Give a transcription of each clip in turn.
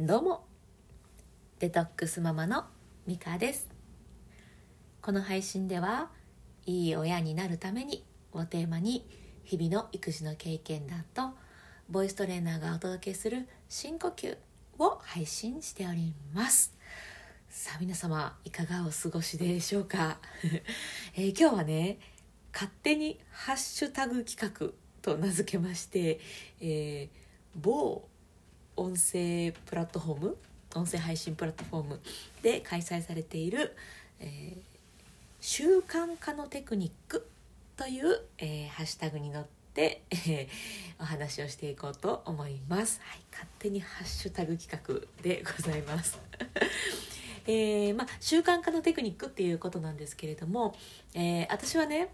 どうも。デトックスママのミカです。この配信ではいい親になるためにをテーマに日々の育児の経験談とボイストレーナーがお届けする深呼吸を配信しております。さあ皆様いかがお過ごしでしょうか、えー、今日はね勝手にハッシュタグ企画と名付けまして、えー、某音声プラットフォーム音声配信プラットフォームで開催されている、えー、習慣化のテクニックという、えー、ハッシュタグに乗って、えー、お話をしていこうと思います。はい、勝手にハッシュタグ企画でございます。えー、まあ、習慣化のテクニックっていうことなんですけれども、え、私はね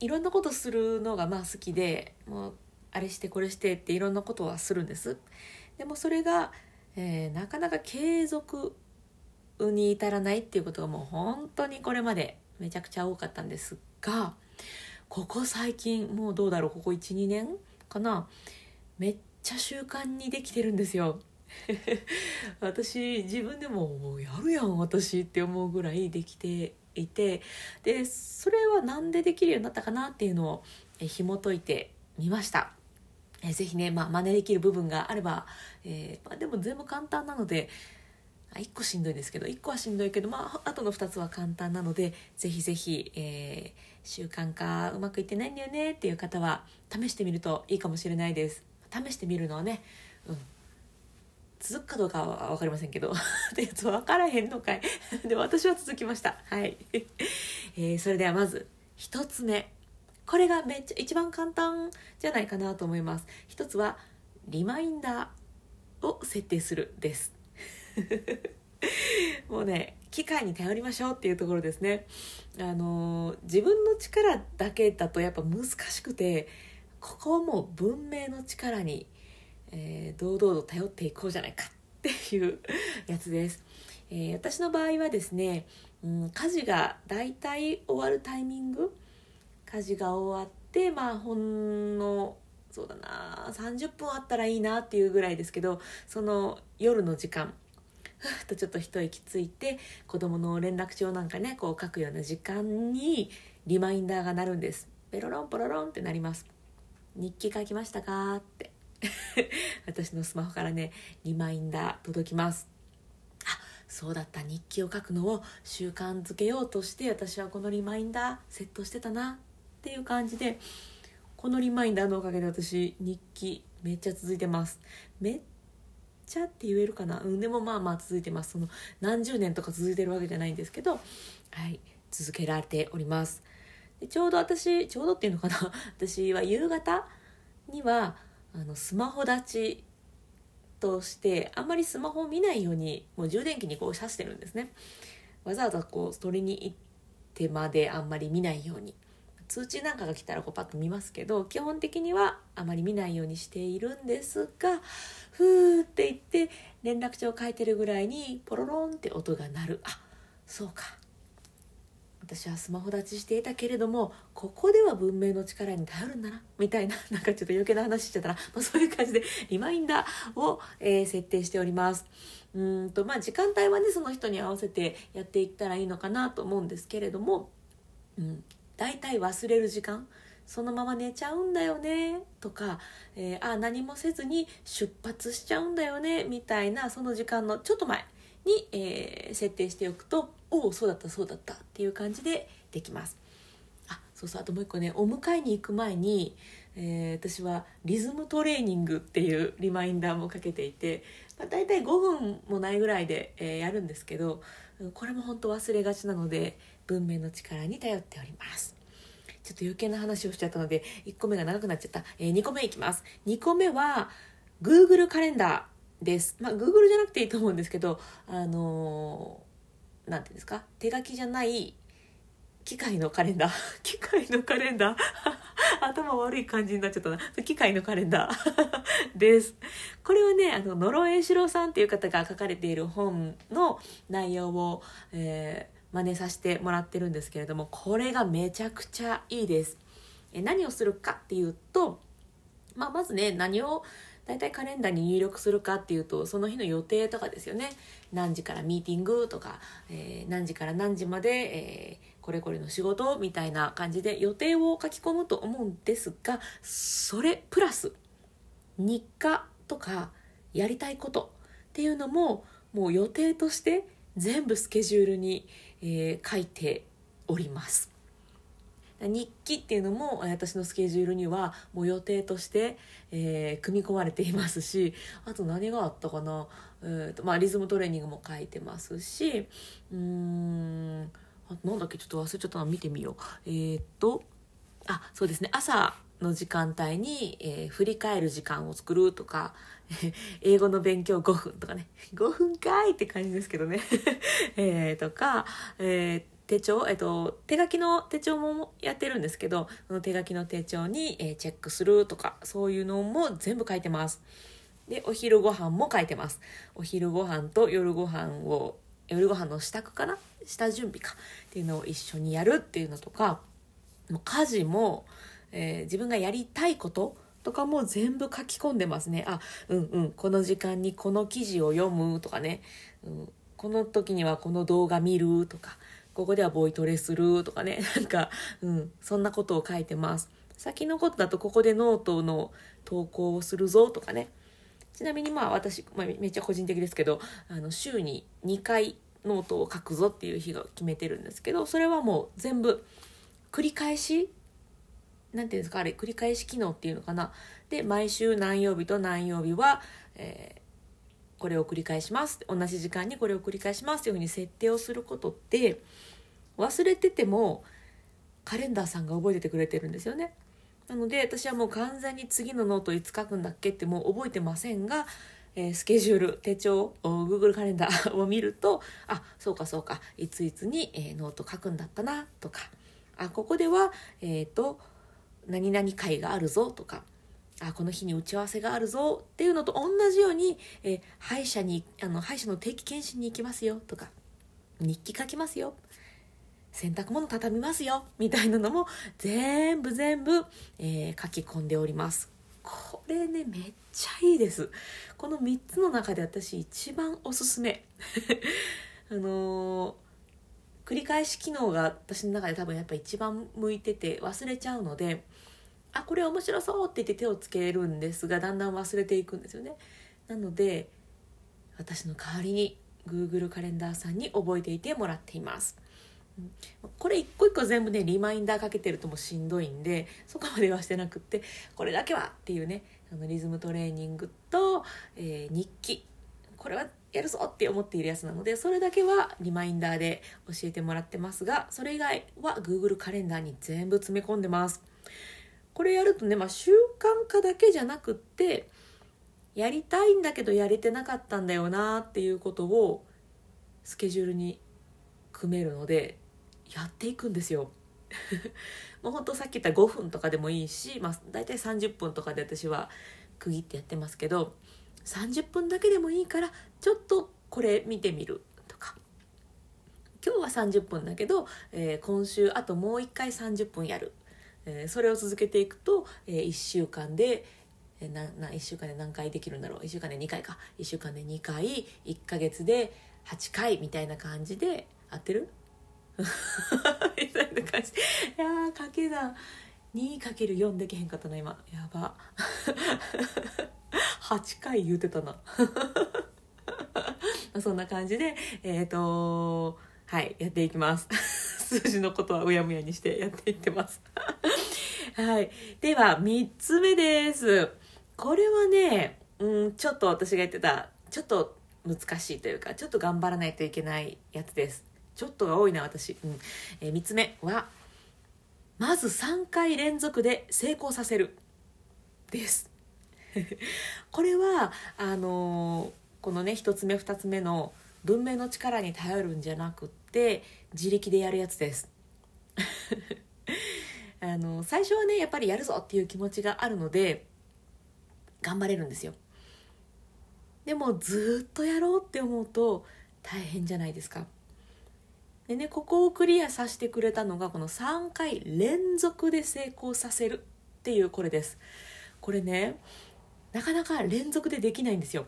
いろんなことするのがまあ好きでもうあれしてこれしてっていろんなことはするんです。でもそれが、えー、なかなか継続に至らないっていうことがもう本当にこれまでめちゃくちゃ多かったんですがここ最近もうどうだろうここ12年かな？めっちゃ習慣にできてるんですよ。私自分でもやるやん私って思うぐらいできていてでそれは何でできるようになったかなっていうのを紐解いてみました。えー、ぜひね、まあ、真似できる部分があれば、えー、まあ、でも全部簡単なので1個しんどいですけど1個はしんどいけど、まあ、あとの2つは簡単なのでぜひぜひ、えー、習慣化うまくいってないんだよねっていう方は試してみるといいかもしれないです。試してみるのはね、うん、続くかどうかは分かりませんけど ってやつ分からへんのかい。でも私は続きました。はい、えー、それではまず1つ目。これがめっちゃ一番簡単じゃないかなと思います。一つはリマインダーを設定するです。もうね機械に頼りましょうっていうところですね。あの自分の力だけだとやっぱ難しくてここはもう文明の力に、えー、堂々と頼っていこうじゃないかっていうやつです、えー、私の場合はですね、うん、家事がだいたい終わるタイミング家事が終わってまあほんのそうだな30分あったらいいなっていうぐらいですけどその夜の時間ふっとちょっと一息ついて子供の連絡帳なんかねこう書くような時間にリマインダーが鳴るんです。ペロロンポロロンってなります。日記書きましたかって。私のスマホからねリマインダー届きます。あそうだった。日記を書くのを習慣づけようとして私はこのリマインダーセットしてたな。っていう感じでこのリマインダーのおかげで私日記めっちゃ続いてます。めっちゃって言えるかな？うんでもまあまあ続いてます。その何十年とか続いてるわけじゃないんですけどはい続けられております。でちょうど私ちょうどっていうのかな？私は夕方にはあのスマホ立ちとしてあんまりスマホを見ないようにもう充電器にこう挿してるんですね。わざわざこう取りに行ってまであんまり見ないように。通知なんかが来たらこうパッと見ますけど基本的にはあまり見ないようにしているんですがふーって言って連絡帳を書いてるぐらいにポロロンって音が鳴る。あそうか。私はスマホ立ちしていたけれどもここでは文明の力に頼るんだなみたいな なんかちょっと余計な話しちゃったら、まあ、そういう感じでリマインダーを、えー、設定しております。うんとまあ時間帯はねその人に合わせてやっていったらいいのかなと思うんですけれども、うん、大体忘れる時間。そのまま寝ちゃうんだよね。とか、えー、あ何もせずに出発しちゃうんだよね。みたいなその時間のちょっと前に、えー、設定しておくとおおそうだったそうだった。っていう感じでできます。あそうそう。あともう一個ねお迎えに行く前に、えー、私はリズムトレーニングっていうリマインダーもかけていて、まあ、大体5分もないぐらいで、えー、やるんですけどこれも本当忘れがちなので文明の力に頼っております。ちょっと余計な話をしちゃったので1個目が長くなっちゃった、えー、2個目いきます。2個目は Google カレンダーです。まあ Google じゃなくていいと思うんですけどあのー、なんていうんですか？手書きじゃない機械のカレンダー。機械のカレンダー。頭悪い感じになっちゃったな。機械のカレンダー。です。これはねあの野呂栄四郎さんっていう方が書かれている本の内容を、えー真似させてもらってるんですけれどもこれがめちゃくちゃいいです。え何をするかっていうと、まあ、まずね何を大体カレンダーに入力するかっていうとその日の予定とかですよね。何時からミーティングとか、えー、何時から何時まで、え、これこれの仕事みたいな感じで予定を書き込むと思うんですがそれプラス日課とかやりたいことっていうのももう予定として全部スケジュールに、えー、書いております。日記っていうのも私のスケジュールにはもう予定として、えー、組み込まれていますしあと何があったかな、えーとまあ、リズムトレーニングも書いてますしうんあなんだっけちょっと忘れちゃったな見てみよう。えー、っとあそうですね。朝の時間帯に、えー、振り返る時間を作るとかえ 英語の勉強5分とかね。5分かいって感じですけどね。えとか、えー手帳、えっと、手書きの手帳もやってるんですけどその手書きの手帳に、えー、チェックするとかそういうのも全部書いてます。でお昼ご飯も書いてます。お昼ご飯と夜ご飯を夜ご飯の支度かな？下準備か？っていうのを一緒にやるっていうのとか家事も、えー、自分がやりたいこととかも全部書き込んでますね。あうんうんこの時間にこの記事を読むとかね、うん、この時にはこの動画見るとか。ここではボイトレするとかね、なんか、うん、そんなことを書いてます。先のことだとここでノートの投稿をするぞとかね。ちなみにまあ私、まあ、めっちゃ個人的ですけど、あの週に2回ノートを書くぞっていう日が決めてるんですけど、それはもう全部繰り返しなんていうんですかあれ繰り返し機能っていうのかなで毎週何曜日と何曜日は、えこれを繰り返します同じ時間にこれを繰り返しますというふうに設定をすることって忘れててもカレンダーさんが覚えててくれてるんですよね。なので私はもう完全に次のノートいつ書くんだっけってもう覚えてませんが、えー、スケジュール手帳 Google カレンダーを見るとあそうかそうかいついつに、えー、ノート書くんだったなとかあここではえっ、ー、と何々会があるぞとかあこの日に打ち合わせがあるぞっていうのと同じように、えー、歯医者にあの歯医者の定期検診に行きますよとか日記書きますよ。洗濯物畳みますよみたいなのも全部全部、えー、書き込んでおります。これねめっちゃいいです。この3つの中で私一番おすすめ。あのー、繰り返し機能が私の中で多分やっぱ一番向いてて忘れちゃうのであこれ面白そうって言って手をつけるんですがだんだん忘れていくんですよね。なので私の代わりに Google カレンダーさんに覚えていてもらっています。これ一個一個全部ねリマインダーかけてるともしんどいんでそこまではしてなくってこれだけはっていうねあのリズムトレーニングと、えー、日記。これはやるぞって思っているやつなのでそれだけはリマインダーで教えてもらってますがそれ以外は Google カレンダーに全部詰め込んでます。これやるとね、まあ、習慣化だけじゃなくってやりたいんだけどやれてなかったんだよなっていうことをスケジュールに組めるのでやっていくんですよ。もうほんとさっき言った5分とかでもいいし、まあ、大体30分とかで私は区切ってやってますけど30分だけでもいいからちょっとこれ見てみるとか。今日は30分だけど、えー、今週あともう1回30分やる。えー、それを続けていくと、えー、1週間で、えー、なな1週間で何回できるんだろう。1週間で2回か。1週間で2回1ヶ月で8回みたいな感じで合ってる？みたいな感じ。いやー掛け算。2×4 できへんかったな今。やば。8回言うてたな。そんな感じでえっ、ー、とはいやっていきます。数字のことはうやむやにしてやっていってます。はい。では、3つ目です。これはね、うん、ちょっと私が言ってた、ちょっと難しいというか、ちょっと頑張らないといけないやつです。ちょっとが多いな、私。うん。えー、3つ目は、まず3回連続で成功させる。です。これは、あのー、このね、1つ目、2つ目の文明の力に頼るんじゃなくって、自力でやるやつです。あの最初はねやっぱりやるぞっていう気持ちがあるので頑張れるんですよでもずっとやろうって思うと大変じゃないですかでねここをクリアさせてくれたのがこの3回連続で成功させるっていうこれですこれねなかなか連続でできないんですよ。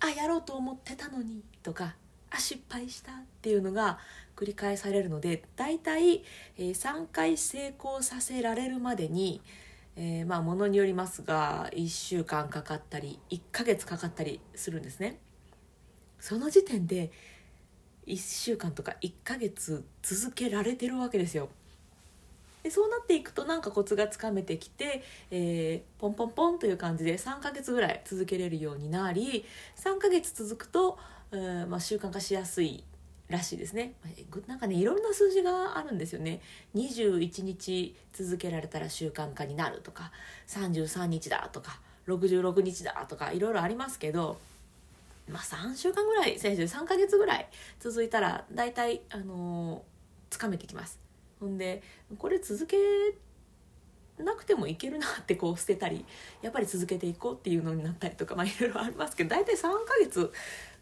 あやろうと思ってたのにとかあ失敗したっていうのが繰り返されるのでだいたい3回成功させられるまでに、えー、まあものによりますが1週間かかったり1ヶ月かかったりするんですね。その時点で1週間とか1ヶ月続けられてるわけですよ。でそうなっていくとなんかコツがつかめてきて、えー、ポンポンポンという感じで3ヶ月ぐらい続けれるようになり3ヶ月続くと、えー、まあ、習慣化しやすいらしいですねなんかねいろんな数字があるんですよね21日続けられたら習慣化になるとか33日だとか66日だとかいろいろありますけどまあ3週間ぐらい先生3ヶ月ぐらい続いたら大体あの、つかめてきますほんでこれ続けなくてもいけるなってこう捨てたりやっぱり続けていこうっていうのになったりとかまあいろいろありますけど大体3ヶ月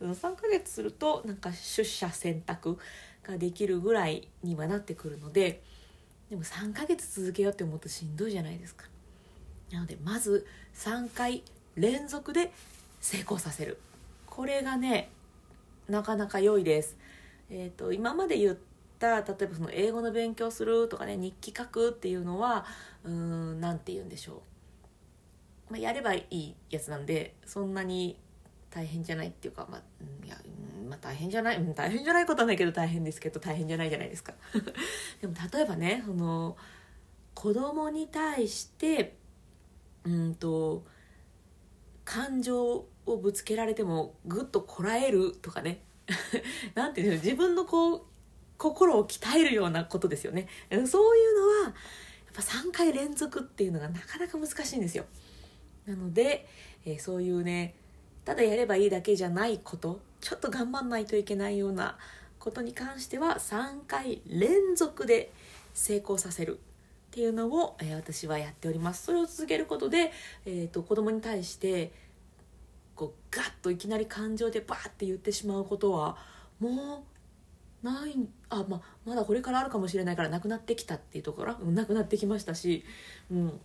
3ヶ月するとなんか出社選択ができるぐらいにはなってくるのででも3ヶ月続けようって思うとしんどいじゃないですか。なのでまず3回連続で成功させるこれがねなかなか良いです。えーと、今まで言った例えばその英語の勉強するとかね日記書くっていうのはうん何て言うんでしょう、まあ、やればいいやつなんでそんなに大変じゃないっていうか、まあ、いや、まあ、大変じゃない、大変じゃないことはないけど大変ですけど大変じゃないじゃないですか。でも例えばねその子供に対してうんと感情をぶつけられてもぐっとこらえるとかね。なんていうの自分のこう心を鍛えるようなことですよね。そういうのはやっぱ3回連続っていうのがなかなか難しいんですよ。なので、えー、そういうねただやればいいだけじゃないことちょっと頑張んないといけないようなことに関しては3回連続で成功させる。っていうのを、えー、私はやっております。それを続けることで、えーと、と子供に対してこうガッといきなり感情でバーって言ってしまうことはもうない。あ、ま、まだこれからあるかもしれないからなくなってきたっていうところ。なくなってきましたし、うん、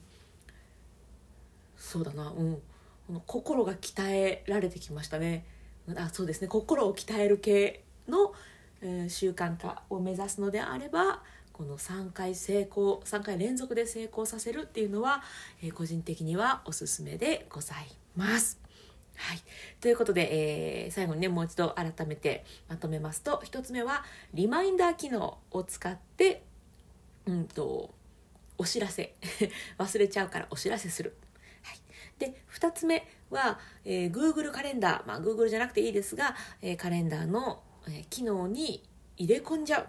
そうだな、うん、この心が鍛えられてきましたね。あそうですね。心を鍛える系の、えー、習慣化を目指すのであればこの3回成功3回連続で成功させるっていうのは、えー、個人的にはおすすめでございます。はい、ということで、えー、最後にねもう一度改めてまとめますと1つ目はリマインダー機能を使ってうんとお知らせ。忘れちゃうからお知らせする。はい、で2つ目は、えー、Google カレンダー、まあ、Google じゃなくていいですが、えー、カレンダーの、え、機能に入れ込んじゃう。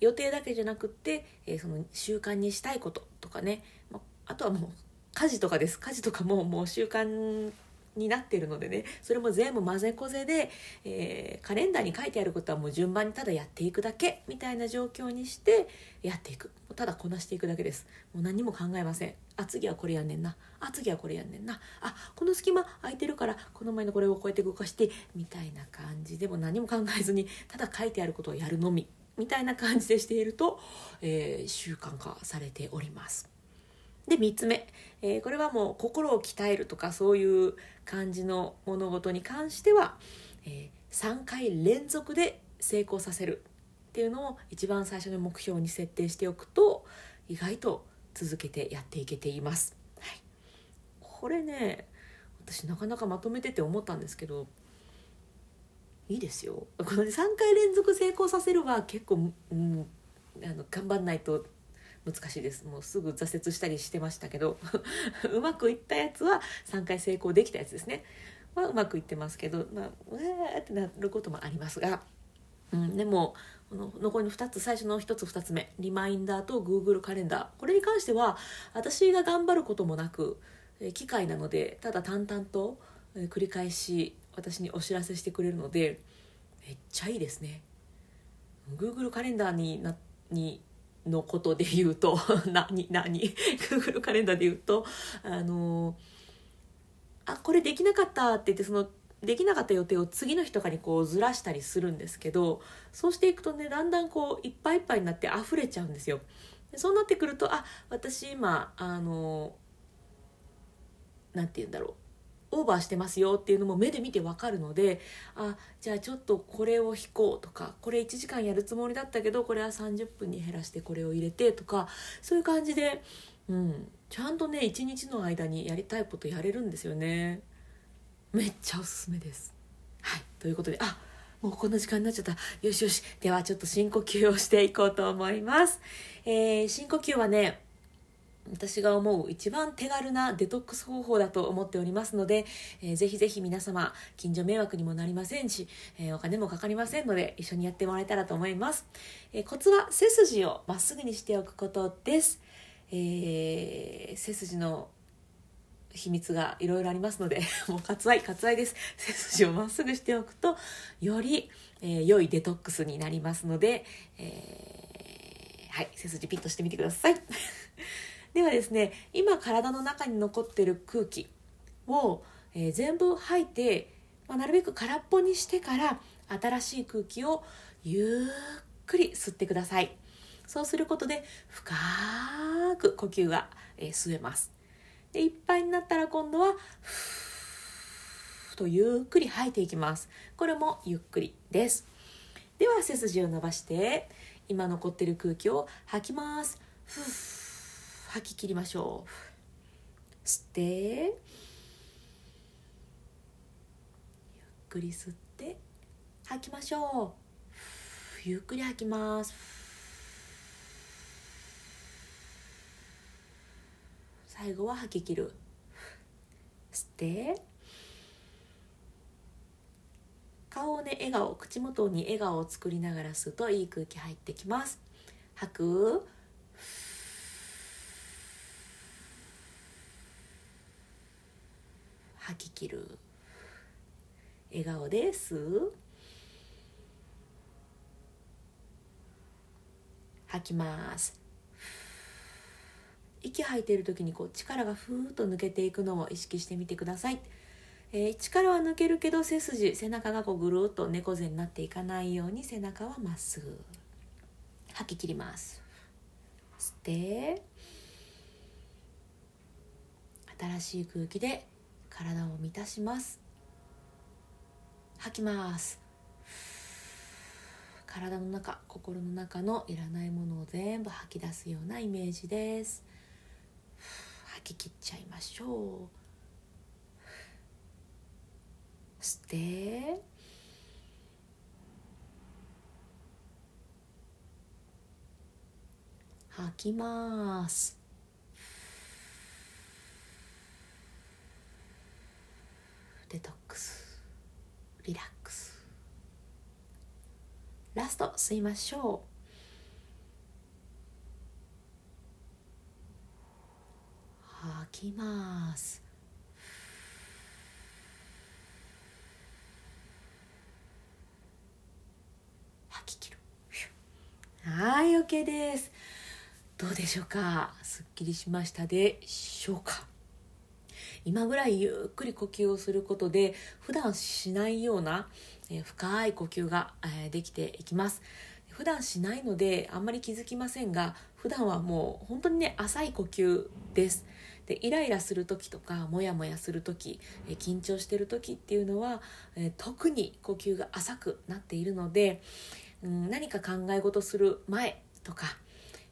予定だけじゃなくって、えー、その習慣にしたいこととかね、まあ、あとはもう家事とかです。家事とかももう習慣になってるのでねそれも全部混ぜこぜで、えー、カレンダーに書いてあることはもう順番にただやっていくだけみたいな状況にしてやっていく。ただこなしていくだけです。もう何も考えません。あ次はこれやんねんな。あ次はこれやんねんな。あこの隙間空いてるからこの前のこれをこうやって動かしてみたいな感じでも何も考えずにただ書いてあることをやるのみ。みたいな感じでしていると、えー、習慣化されております。で3つ目、えー、これはもう心を鍛えるとかそういう感じの物事に関しては、えー、3回連続で成功させる。っていうのを一番最初の目標に設定しておくと意外と続けてやっていけています。はい、これね私なかなかまとめてて思ったんですけどいいですよ。この3回連続成功させるは結構、うん、あの頑張んないと難しいです。もうすぐ挫折したりしてましたけど うまくいったやつは3回成功できたやつですね。はうまくいってますけどまあうわーってなることもありますが、うん、でもこの残りの2つ最初の1つ2つ目リマインダーと Google カレンダーこれに関しては私が頑張ることもなく機械なのでただ淡々と繰り返し私にお知らせしてくれるのでめっちゃいいですね。Google カレンダーになにのことで言うと 何何？Google カレンダーで言うとあのあこれできなかったって言ってそのできなかった予定を次の日とかにこうずらしたりするんですけどそうしていくとねだんだんこういっぱいいっぱいになって溢れちゃうんですよ。そうなってくるとあ私今あのなんて言うんだろうオーバーしてますよっていうのも目で見てわかるのであじゃあちょっとこれを引こうとかこれ1時間やるつもりだったけどこれは30分に減らしてこれを入れてとかそういう感じで、うん、ちゃんとね一日の間にやりたいことやれるんですよね。めっちゃおすすめです。はいということであもうこんな時間になっちゃった。よしよし。ではちょっと深呼吸をしていこうと思います、えー、深呼吸はね私が思う一番手軽なデトックス方法だと思っておりますので、えー、ぜひぜひ皆様近所迷惑にもなりませんし、えー、お金もかかりませんので一緒にやってもらえたらと思います、えー、コツは背筋をまっすぐにしておくことです、えー、背筋の秘密がいろいろありますので もう割愛割愛です。背筋をまっすぐしておくとより、えー、良いデトックスになりますので、えー、はい背筋ピッとしてみてください。ではですね今体の中に残ってる空気を、えー、全部吐いて、まあ、なるべく空っぽにしてから新しい空気をゆっくり吸ってください。そうすることで深く呼吸が、えー、吸えます。でいっぱいになったら今度はふーとゆっくり吐いていきます。これもゆっくりです。では背筋を伸ばして今残ってる空気を吐きます。ふー吐き切りましょう。吸って。ゆっくり吸って吐きましょう。ゆっくり吐きます。最後は吐き切る。吸って。顔をね笑顔。口元に笑顔を作りながら吸うといい空気入ってきます。吐く。吐き切る笑顔です。吐きます。息吐いている時にこう力がふーっと抜けていくのを意識してみてください、えー、力は抜けるけど背筋背中がこうぐるっと猫背になっていかないように背中はまっすぐ。吐き切ります。吸って新しい空気で体を満たします。吐きます。体の中心の中のいらないものを全部吐き出すようなイメージです。吐き切っちゃいましょう。吸って。吐きます。デトックス。リラックス。ラスト吸いましょう。吐きます。吐き切る。はい OK です。どうでしょうか？すっきりしましたでしょうか？今ぐらいゆっくり呼吸をすることで普段しないような、え、深い呼吸が、え、できていきます。普段しないのであんまり気づきませんが普段はもう本当にね浅い呼吸です。でイライラする時とかモヤモヤする時、え緊張してる時っていうのは、え特に呼吸が浅くなっているので、うん、何か考え事する前とか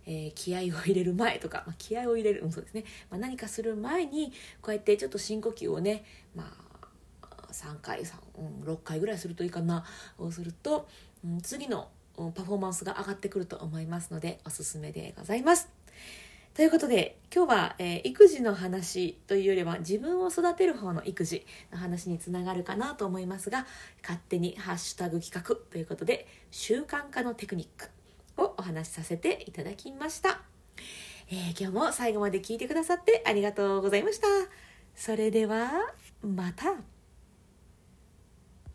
えー、気合を入れる前とか、まあ、気合を入れる、うん、そうですね、まあ、何かする前にこうやってちょっと深呼吸をね、まあ、3回3、6回ぐらいするといいかなをすると、うん、次のパフォーマンスが上がってくると思いますのでおすすめでございます。ということで今日は、えー、育児の話というよりは自分を育てる方の育児の話につながるかなと思いますが勝手にハッシュタグ企画ということで習慣化のテクニックをお話しさせていただきました。えー、今日も最後まで聞いてくださってありがとうございました。それでは、また。